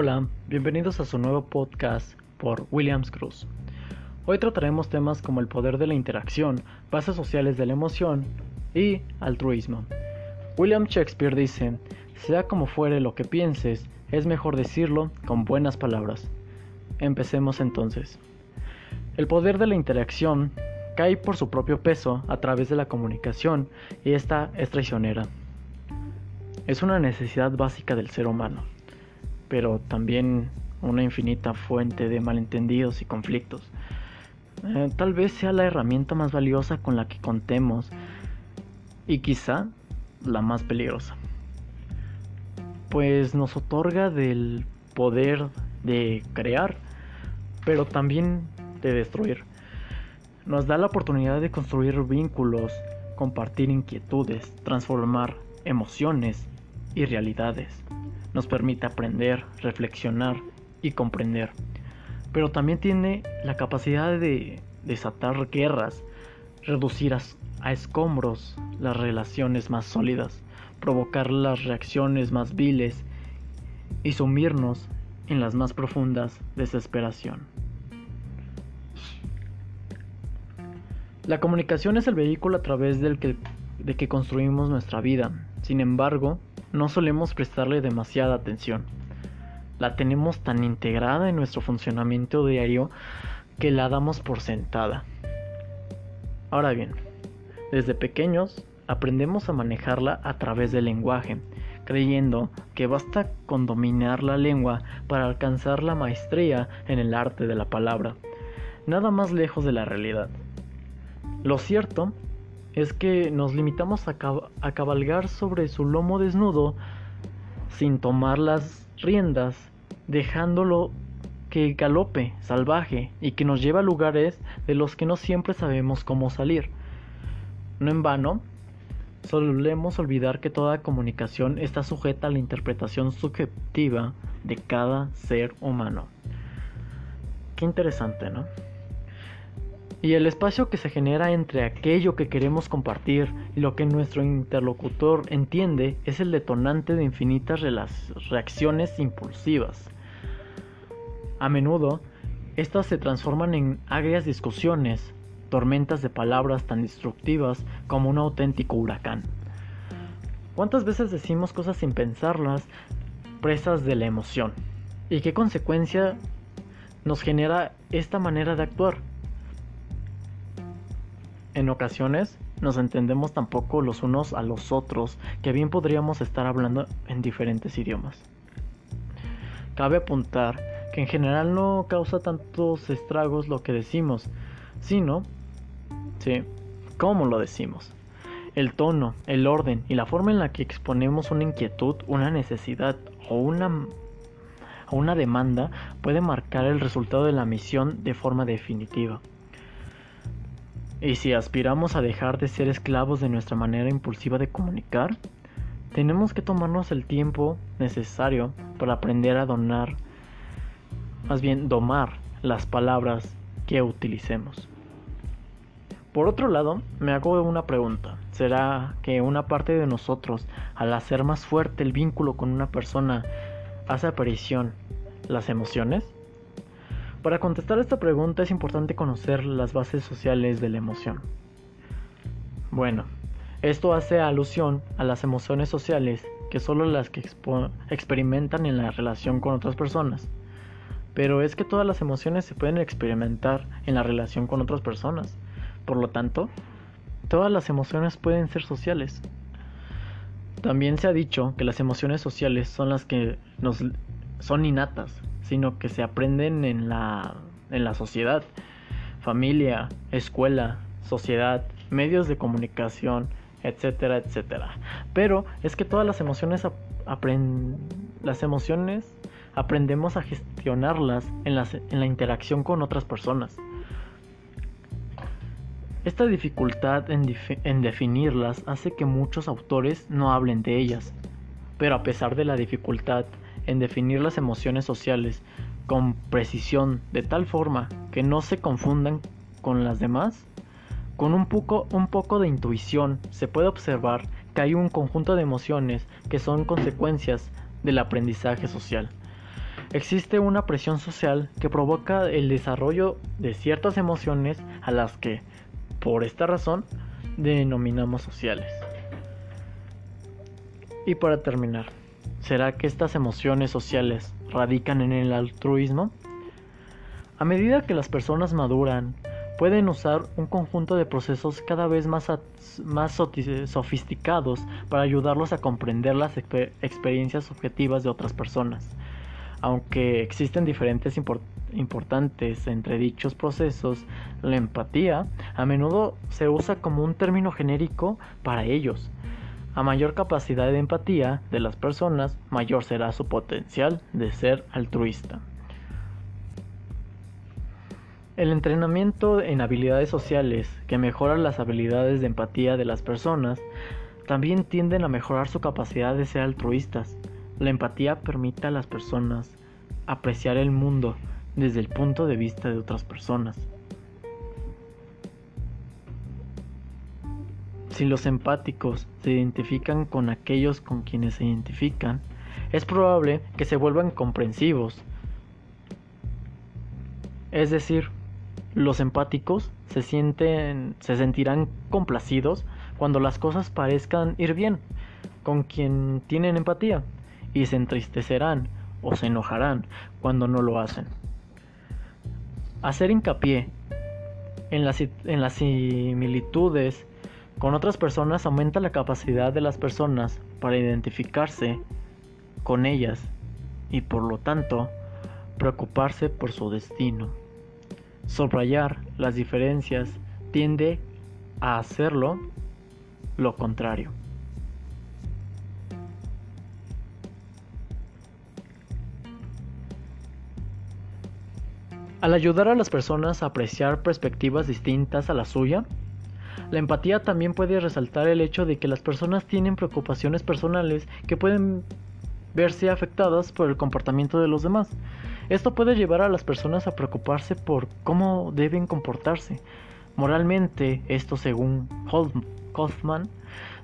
Hola, bienvenidos a su nuevo podcast por Williams Cruz. Hoy trataremos temas como el poder de la interacción, bases sociales de la emoción y altruismo. William Shakespeare dice, sea como fuere lo que pienses, es mejor decirlo con buenas palabras. Empecemos entonces. El poder de la interacción cae por su propio peso a través de la comunicación y esta es traicionera. Es una necesidad básica del ser humano pero también una infinita fuente de malentendidos y conflictos. Eh, tal vez sea la herramienta más valiosa con la que contemos y quizá la más peligrosa. Pues nos otorga del poder de crear, pero también de destruir. Nos da la oportunidad de construir vínculos, compartir inquietudes, transformar emociones y realidades nos permite aprender, reflexionar y comprender. Pero también tiene la capacidad de desatar guerras, reducir a, escombros las relaciones más sólidas, provocar las reacciones más viles y sumirnos en las más profundas desesperación. La comunicación es el vehículo a través del que, de que construimos nuestra vida. Sin embargo, no solemos prestarle demasiada atención. La tenemos tan integrada en nuestro funcionamiento diario que la damos por sentada. Ahora bien, desde pequeños aprendemos a manejarla a través del lenguaje, creyendo que basta con dominar la lengua para alcanzar la maestría en el arte de la palabra, nada más lejos de la realidad. Lo cierto es que nos limitamos a, cabalgar sobre su lomo desnudo sin tomar las riendas, dejándolo que galope salvaje y que nos lleva a lugares de los que no siempre sabemos cómo salir. No en vano, solemos olvidar que toda comunicación está sujeta a la interpretación subjetiva de cada ser humano. Qué interesante, ¿no? Y el espacio que se genera entre aquello que queremos compartir y lo que nuestro interlocutor entiende es el detonante de infinitas reacciones impulsivas. A menudo, estas se transforman en agrias discusiones, tormentas de palabras tan destructivas como un auténtico huracán. ¿Cuántas veces decimos cosas sin pensarlas, presas de la emoción? ¿Y qué consecuencia nos genera esta manera de actuar? En ocasiones nos entendemos tampoco los unos a los otros que bien podríamos estar hablando en diferentes idiomas. Cabe apuntar que en general no causa tantos estragos lo que decimos, sino, sí, cómo lo decimos. El tono, el orden y la forma en la que exponemos una inquietud, una necesidad o una, o una demanda puede marcar el resultado de la misión de forma definitiva. Y si aspiramos a dejar de ser esclavos de nuestra manera impulsiva de comunicar, tenemos que tomarnos el tiempo necesario para aprender a donar, más bien domar las palabras que utilicemos. Por otro lado, me hago una pregunta. ¿Será que una parte de nosotros, al hacer más fuerte el vínculo con una persona, hace aparición las emociones? Para contestar esta pregunta es importante conocer las bases sociales de la emoción. Bueno, esto hace alusión a las emociones sociales que solo las que experimentan en la relación con otras personas. Pero es que todas las emociones se pueden experimentar en la relación con otras personas. Por lo tanto, todas las emociones pueden ser sociales. También se ha dicho que las emociones sociales son las que nos son innatas, sino que se aprenden en la, en la sociedad, familia, escuela, sociedad, medios de comunicación, etcétera, etcétera. Pero es que todas las emociones las emociones aprendemos a gestionarlas en, en la interacción con otras personas. Esta dificultad en, en, definirlas hace que muchos autores no hablen de ellas, pero a pesar de la dificultad en definir las emociones sociales con precisión de tal forma que no se confundan con las demás, con un poco, un poco de intuición se puede observar que hay un conjunto de emociones que son consecuencias del aprendizaje social. existe una presión social que provoca el desarrollo de ciertas emociones a las que, por esta razón, denominamos sociales. Y para terminar, ¿será que estas emociones sociales radican en el altruismo? A medida que las personas maduran, pueden usar un conjunto de procesos cada vez más, más sofisticados para ayudarlos a comprender las experiencias objetivas de otras personas. Aunque existen diferentes importantes entre dichos procesos, la empatía a menudo se usa como un término genérico para ellos. A mayor capacidad de empatía de las personas, mayor será su potencial de ser altruista. El entrenamiento en habilidades sociales que mejoran las habilidades de empatía de las personas también tienden a mejorar su capacidad de ser altruistas. La empatía permite a las personas apreciar el mundo desde el punto de vista de otras personas. Si los empáticos se identifican con aquellos con quienes se identifican, es probable que se vuelvan comprensivos. Es decir, los empáticos se, sienten, se sentirán complacidos cuando las cosas parezcan ir bien con quien tienen empatía y se entristecerán o se enojarán cuando no lo hacen. Hacer hincapié en las, en las similitudes con otras personas aumenta la capacidad de las personas para identificarse con ellas y por lo tanto preocuparse por su destino. Subrayar las diferencias tiende a hacerlo lo contrario. Al ayudar a las personas a apreciar perspectivas distintas a la suya, la empatía también puede resaltar el hecho de que las personas tienen preocupaciones personales que pueden verse afectadas por el comportamiento de los demás. Esto puede llevar a las personas a preocuparse por cómo deben comportarse. Moralmente, esto según Hoffman,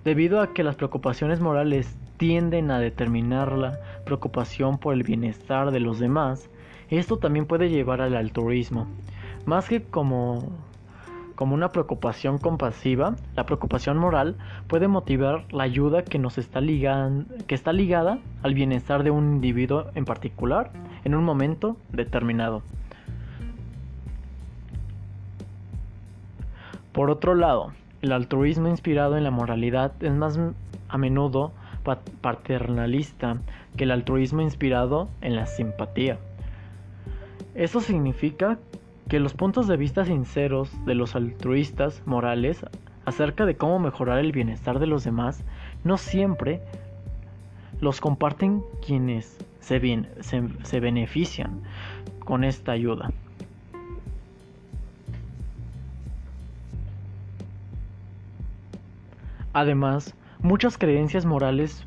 debido a que las preocupaciones morales tienden a determinar la preocupación por el bienestar de los demás, esto también puede llevar al altruismo. Más que como como una preocupación compasiva, la preocupación moral puede motivar la ayuda que nos está, que está ligada al bienestar de un individuo en particular en un momento determinado. Por otro lado, el altruismo inspirado en la moralidad es más a menudo paternalista que el altruismo inspirado en la simpatía. Eso significa que los puntos de vista sinceros de los altruistas morales acerca de cómo mejorar el bienestar de los demás no siempre los comparten quienes se, se, benefician con esta ayuda. Además, muchas creencias morales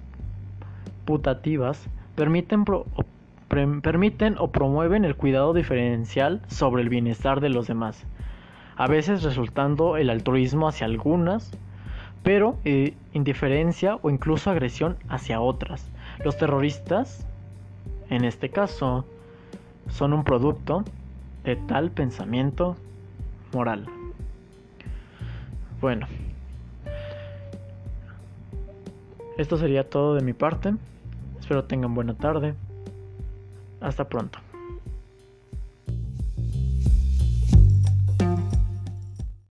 putativas permiten permiten o promueven el cuidado diferencial sobre el bienestar de los demás, a veces resultando el altruismo hacia algunas, pero eh, indiferencia o incluso agresión hacia otras. Los terroristas, en este caso, son un producto de tal pensamiento moral. Bueno, esto sería todo de mi parte. Espero tengan buena tarde. Hasta pronto.